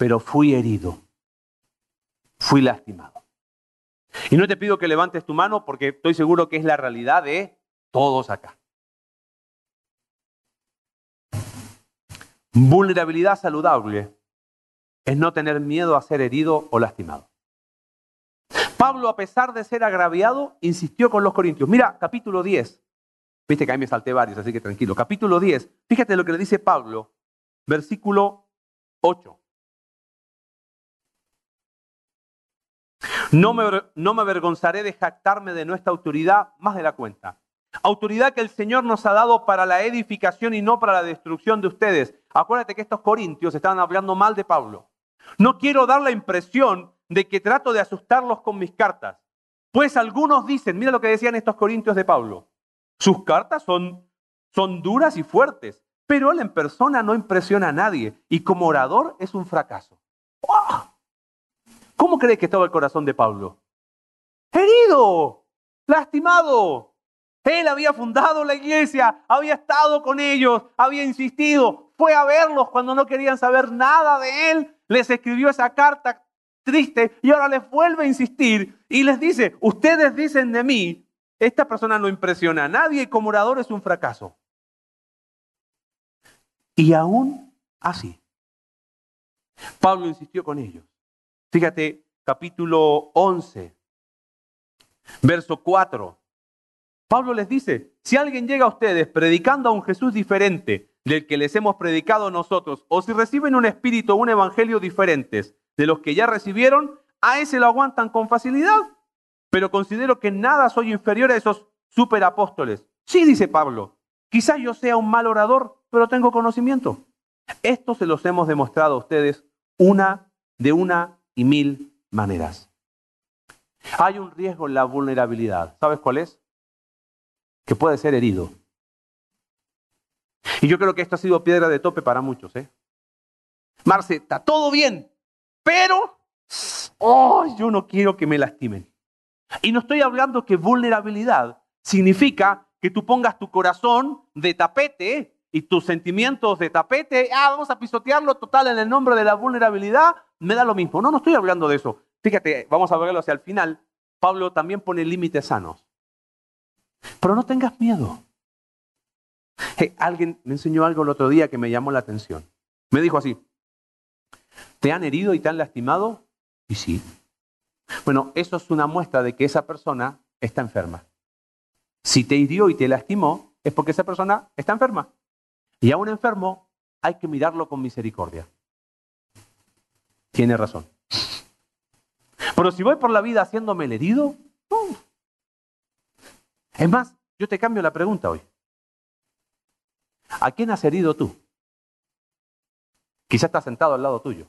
pero fui herido. Fui lastimado. Y no te pido que levantes tu mano porque estoy seguro que es la realidad de todos acá. Vulnerabilidad saludable es no tener miedo a ser herido o lastimado. Pablo, a pesar de ser agraviado, insistió con los corintios. Mira, capítulo 10. Viste que ahí me salté varios, así que tranquilo. Capítulo 10. Fíjate lo que le dice Pablo, versículo 8. No me, no me avergonzaré de jactarme de nuestra autoridad más de la cuenta Autoridad que el Señor nos ha dado para la edificación y no para la destrucción de ustedes. Acuérdate que estos corintios estaban hablando mal de Pablo. No quiero dar la impresión de que trato de asustarlos con mis cartas. Pues algunos dicen, mira lo que decían estos corintios de Pablo. Sus cartas son, son duras y fuertes, pero él en persona no impresiona a nadie y como orador es un fracaso. ¿Cómo crees que estaba el corazón de Pablo? Herido, lastimado, él había fundado la iglesia, había estado con ellos, había insistido. fue a verlos cuando no querían saber nada de él, les escribió esa carta triste y ahora les vuelve a insistir y les dice, ustedes dicen de mí, esta persona no impresiona a nadie y como orador es un fracaso. Y aún así, Pablo insistió con ellos. Fíjate, capítulo 11, verso 4. Pablo les dice, si alguien llega a ustedes predicando a un Jesús diferente del que les hemos predicado nosotros, o si reciben un espíritu o un evangelio diferentes de los que ya recibieron, a ese lo aguantan con facilidad. Pero considero que nada soy inferior a esos superapóstoles. Sí, dice Pablo, quizás yo sea un mal orador, pero tengo conocimiento. Esto se los hemos demostrado a ustedes una de una y mil maneras. Hay un riesgo en la vulnerabilidad. ¿Sabes cuál es? Que puede ser herido. Y yo creo que esto ha sido piedra de tope para muchos. ¿eh? Marce, está todo bien, pero oh, yo no quiero que me lastimen. Y no estoy hablando que vulnerabilidad significa que tú pongas tu corazón de tapete y tus sentimientos de tapete, ah, vamos a pisotearlo total en el nombre de la vulnerabilidad, me da lo mismo. No, no estoy hablando de eso. Fíjate, vamos a verlo hacia el final. Pablo también pone límites sanos. Pero no tengas miedo alguien me enseñó algo el otro día que me llamó la atención. Me dijo así, ¿te han herido y te han lastimado? Y sí. Bueno, eso es una muestra de que esa persona está enferma. Si te hirió y te lastimó, es porque esa persona está enferma. Y a un enfermo hay que mirarlo con misericordia. Tiene razón. Pero si voy por la vida haciéndome el herido, Es más, yo te cambio la pregunta hoy. ¿A quién has herido tú? Quizá está sentado al lado tuyo.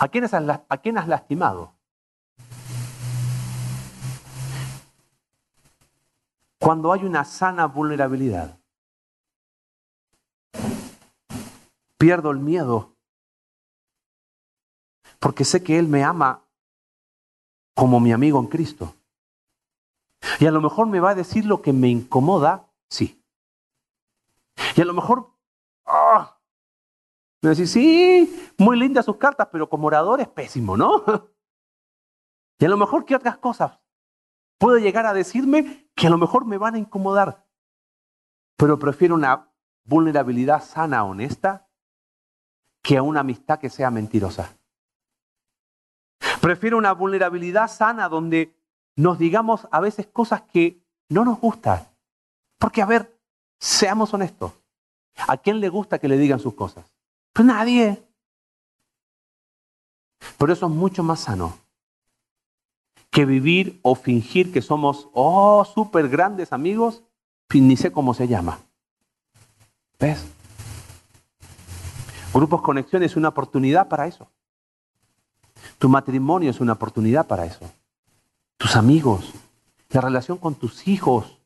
¿A quién has, a quién has lastimado? Cuando hay una sana vulnerabilidad, pierdo el miedo porque sé que Él me ama como mi amigo en Cristo. Y a lo mejor me va a decir lo que me incomoda, sí. Y a lo mejor, ¡ah! me decís, sí, muy lindas sus cartas, pero como orador es pésimo, ¿no? Y a lo mejor, ¿qué otras cosas? Puede llegar a decirme que a lo mejor me van a incomodar, pero prefiero una vulnerabilidad sana, honesta, que a una amistad que sea mentirosa. Prefiero una vulnerabilidad sana donde nos digamos a veces cosas que no nos gustan. Porque, a ver, seamos honestos. ¿A quién le gusta que le digan sus cosas? Pues nadie. Pero eso es mucho más sano que vivir o fingir que somos, oh, súper grandes amigos, ni sé cómo se llama. ¿Ves? Grupos Conexión es una oportunidad para eso. Tu matrimonio es una oportunidad para eso. Tus amigos, la relación con tus hijos.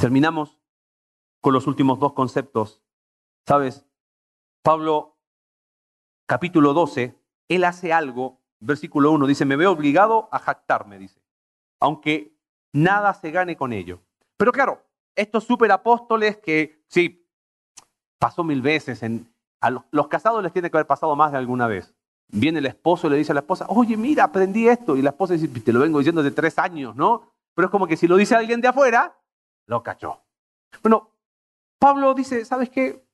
Terminamos con los últimos dos conceptos. ¿Sabes? Pablo, capítulo 12, él hace algo, versículo 1, dice, me veo obligado a jactarme, dice, aunque nada se gane con ello. Pero claro, estos superapóstoles que, sí, pasó mil veces, en, a los, los casados les tiene que haber pasado más de alguna vez. Viene el esposo y le dice a la esposa, oye, mira, aprendí esto. Y la esposa dice, te lo vengo diciendo de tres años, ¿no? Pero es como que si lo dice alguien de afuera, lo cachó. Bueno, Pablo dice, ¿sabes qué?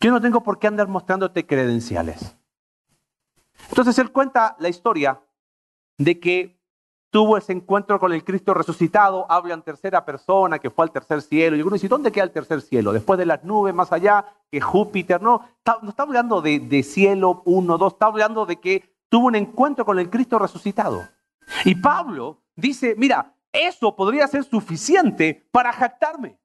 Yo no tengo por qué andar mostrándote credenciales. Entonces él cuenta la historia de que tuvo ese encuentro con el Cristo resucitado, habla en tercera persona, que fue al tercer cielo. Y uno dice, ¿dónde queda el tercer cielo? Después de las nubes, más allá, que Júpiter, no, no está hablando de, de cielo uno, dos, está hablando de que tuvo un encuentro con el Cristo resucitado. Y Pablo dice, mira, eso podría ser suficiente para jactarme.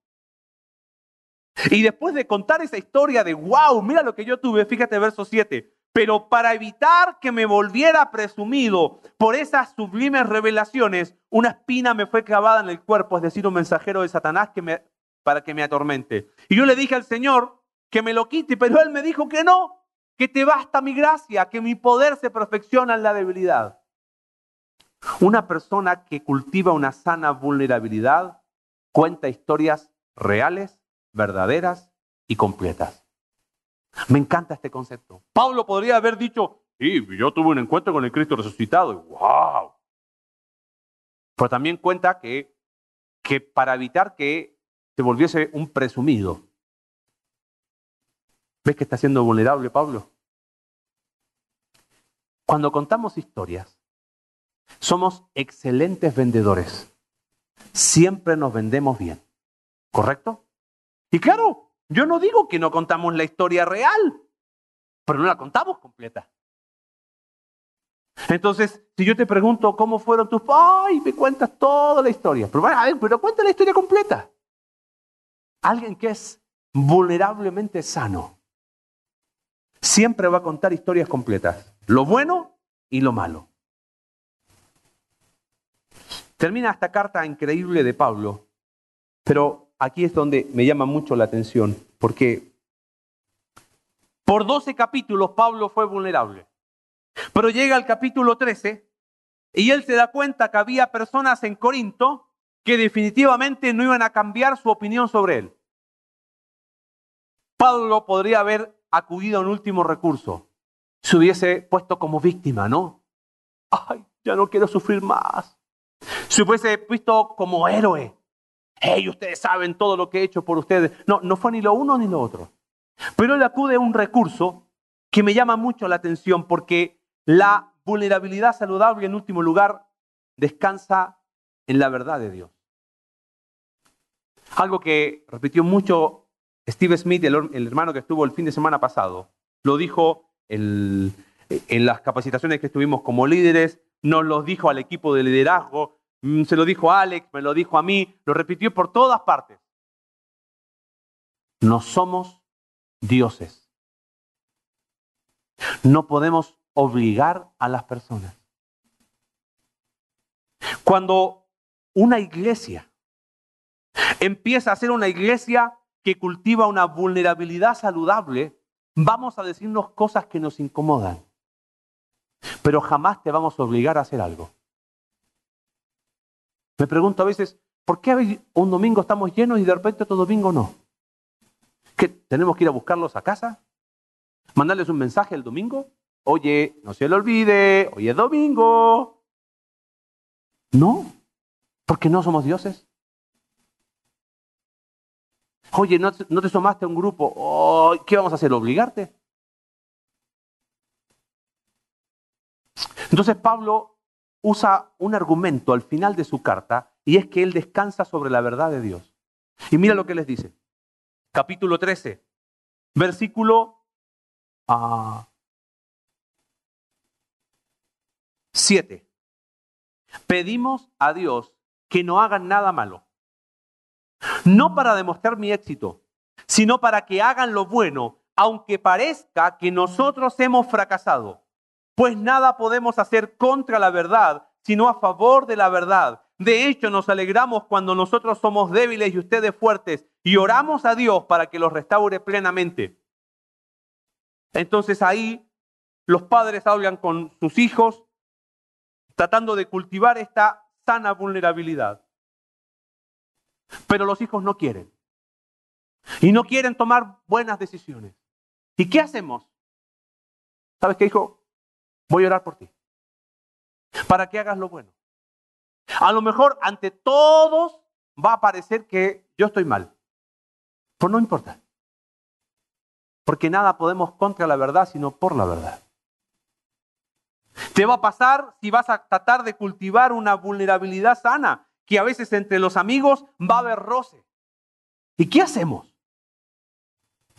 Y después de contar esa historia de, wow, mira lo que yo tuve, fíjate verso 7, pero para evitar que me volviera presumido por esas sublimes revelaciones, una espina me fue clavada en el cuerpo, es decir, un mensajero de Satanás que me, para que me atormente. Y yo le dije al Señor que me lo quite, pero Él me dijo que no, que te basta mi gracia, que mi poder se perfecciona en la debilidad. Una persona que cultiva una sana vulnerabilidad cuenta historias reales verdaderas y completas. Me encanta este concepto. Pablo podría haber dicho, sí, yo tuve un encuentro con el Cristo resucitado wow. Pero también cuenta que, que para evitar que se volviese un presumido, ¿ves que está siendo vulnerable Pablo? Cuando contamos historias, somos excelentes vendedores. Siempre nos vendemos bien. ¿Correcto? Y claro, yo no digo que no contamos la historia real, pero no la contamos completa. Entonces, si yo te pregunto cómo fueron tus... ¡Ay! Me cuentas toda la historia. Pero, a ver, pero cuenta la historia completa. Alguien que es vulnerablemente sano siempre va a contar historias completas. Lo bueno y lo malo. Termina esta carta increíble de Pablo, pero aquí es donde me llama mucho la atención, porque por 12 capítulos Pablo fue vulnerable, pero llega al capítulo 13 y él se da cuenta que había personas en Corinto que definitivamente no iban a cambiar su opinión sobre él. Pablo podría haber acudido a un último recurso, se hubiese puesto como víctima, ¿no? Ay, ya no quiero sufrir más. Se hubiese visto como héroe. Hey, ustedes saben todo lo que he hecho por ustedes. No, no fue ni lo uno ni lo otro. Pero él acude a un recurso que me llama mucho la atención porque la vulnerabilidad saludable, en último lugar, descansa en la verdad de Dios. Algo que repitió mucho Steve Smith, el, hermano que estuvo el fin de semana pasado, lo dijo en las capacitaciones que estuvimos como líderes, nos lo dijo al equipo de liderazgo, se lo dijo a Alex, me lo dijo a mí, lo repitió por todas partes. No somos dioses. No podemos obligar a las personas. Cuando una iglesia empieza a ser una iglesia que cultiva una vulnerabilidad saludable, vamos a decirnos cosas que nos incomodan pero jamás te vamos a obligar a hacer algo. Me pregunto a veces, ¿por qué un domingo estamos llenos y de repente otro domingo no? ¿Qué, tenemos que ir a buscarlos a casa? ¿Mandarles un mensaje el domingo? Oye, no se le olvide, hoy es domingo. No, porque no somos dioses. Oye, ¿no, te sumaste a un grupo? ¿Qué vamos a hacer? ¿Obligarte? Entonces Pablo usa un argumento al final de su carta y es que él descansa sobre la verdad de Dios. Y mira lo que les dice. Capítulo 13, versículo 7. Ah, Pedimos a Dios que no hagan nada malo. No para demostrar mi éxito, sino para que hagan lo bueno, aunque parezca que nosotros hemos fracasado pues nada podemos hacer contra la verdad, sino a favor de la verdad. De hecho, nos alegramos cuando nosotros somos débiles y ustedes fuertes y oramos a Dios para que los restaure plenamente. Entonces ahí los padres hablan con sus hijos tratando de cultivar esta sana vulnerabilidad. Pero los hijos no quieren. Y no quieren tomar buenas decisiones. ¿Y qué hacemos? ¿Sabes qué, hijo? Voy a orar por ti. Para que hagas lo bueno. A lo mejor ante todos va a parecer que yo estoy mal. Pero no importa. Porque nada podemos contra la verdad, sino por la verdad. Te va a pasar si vas a tratar de cultivar una vulnerabilidad sana, que a veces entre los amigos va a haber roce. ¿Y qué hacemos?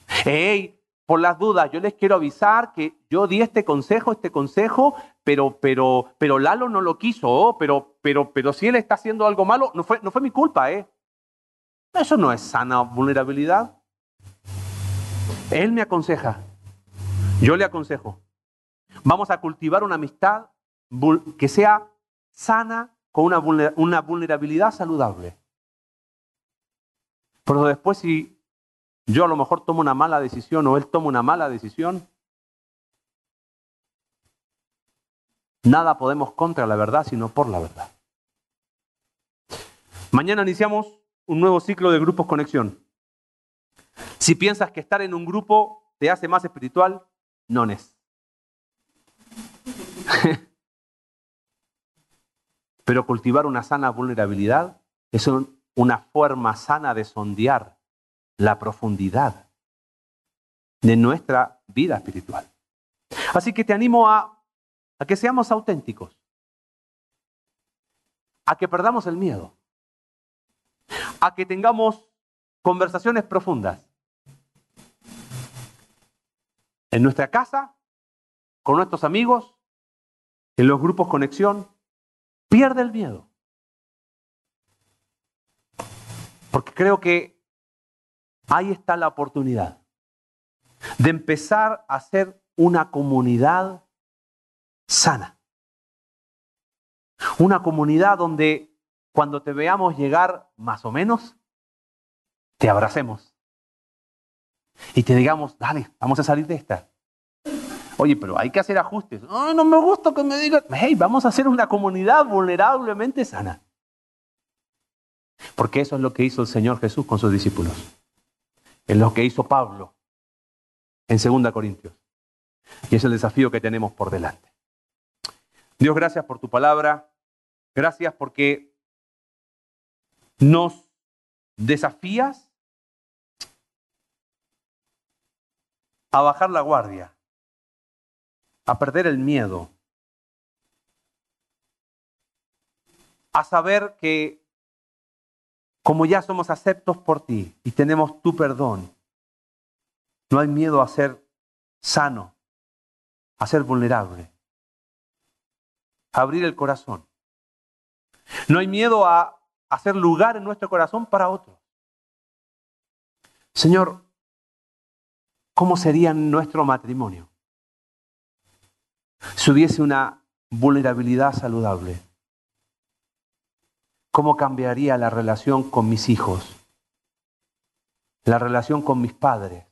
Hey, por las dudas, yo les quiero avisar que yo di este consejo, este consejo, pero, pero, pero Lalo no lo quiso, oh, pero, pero, pero si él está haciendo algo malo, no fue, no fue mi culpa, ¿eh? Eso no es sana vulnerabilidad. Él me aconseja, yo le aconsejo. Vamos a cultivar una amistad que sea sana con una, vulnerabilidad saludable. Pero después si yo a lo mejor tomo una mala decisión o él toma una mala decisión. Nada podemos contra la verdad, sino por la verdad. Mañana iniciamos un nuevo ciclo de grupos conexión. Si piensas que estar en un grupo te hace más espiritual, no es. Pero cultivar una sana vulnerabilidad es una forma sana de sondear la profundidad de nuestra vida espiritual. Así que te animo a, que seamos auténticos, a que perdamos el miedo, a que tengamos conversaciones profundas en nuestra casa, con nuestros amigos, en los grupos conexión, pierde el miedo. Porque creo que ahí está la oportunidad de empezar a ser una comunidad sana. Una comunidad donde cuando te veamos llegar más o menos, te abracemos y te digamos, dale, vamos a salir de esta. Oye, pero hay que hacer ajustes. No, me gusta que me digas, hey, vamos a hacer una comunidad vulnerablemente sana. Porque eso es lo que hizo el Señor Jesús con sus discípulos. Es lo que hizo Pablo en 2 Corintios. Y es el desafío que tenemos por delante. Dios, gracias por tu palabra. Gracias porque nos desafías a bajar la guardia, a perder el miedo, a saber que como ya somos aceptos por ti y tenemos tu perdón, no hay miedo a ser sano, a ser vulnerable, a abrir el corazón. No hay miedo a hacer lugar en nuestro corazón para otros. Señor, ¿cómo sería nuestro matrimonio? Si hubiese una vulnerabilidad saludable, ¿cómo cambiaría la relación con mis hijos? La relación con mis padres,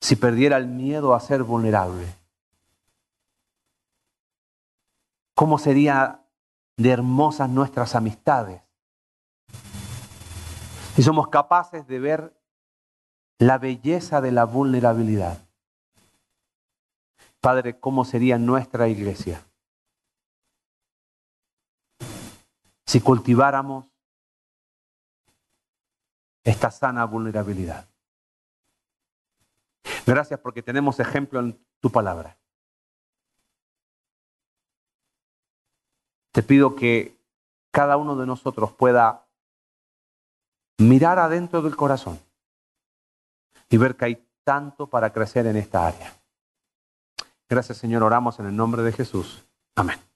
si perdiera el miedo a ser vulnerable? ¿Cómo sería de hermosas nuestras amistades? Si somos capaces de ver la belleza de la vulnerabilidad. Padre, ¿cómo sería nuestra iglesia si cultiváramos esta sana vulnerabilidad? Gracias porque tenemos ejemplo en tu palabra. Te pido que cada uno de nosotros pueda mirar adentro del corazón y ver que hay tanto para crecer en esta área. Gracias Señor, oramos en el nombre de Jesús. Amén.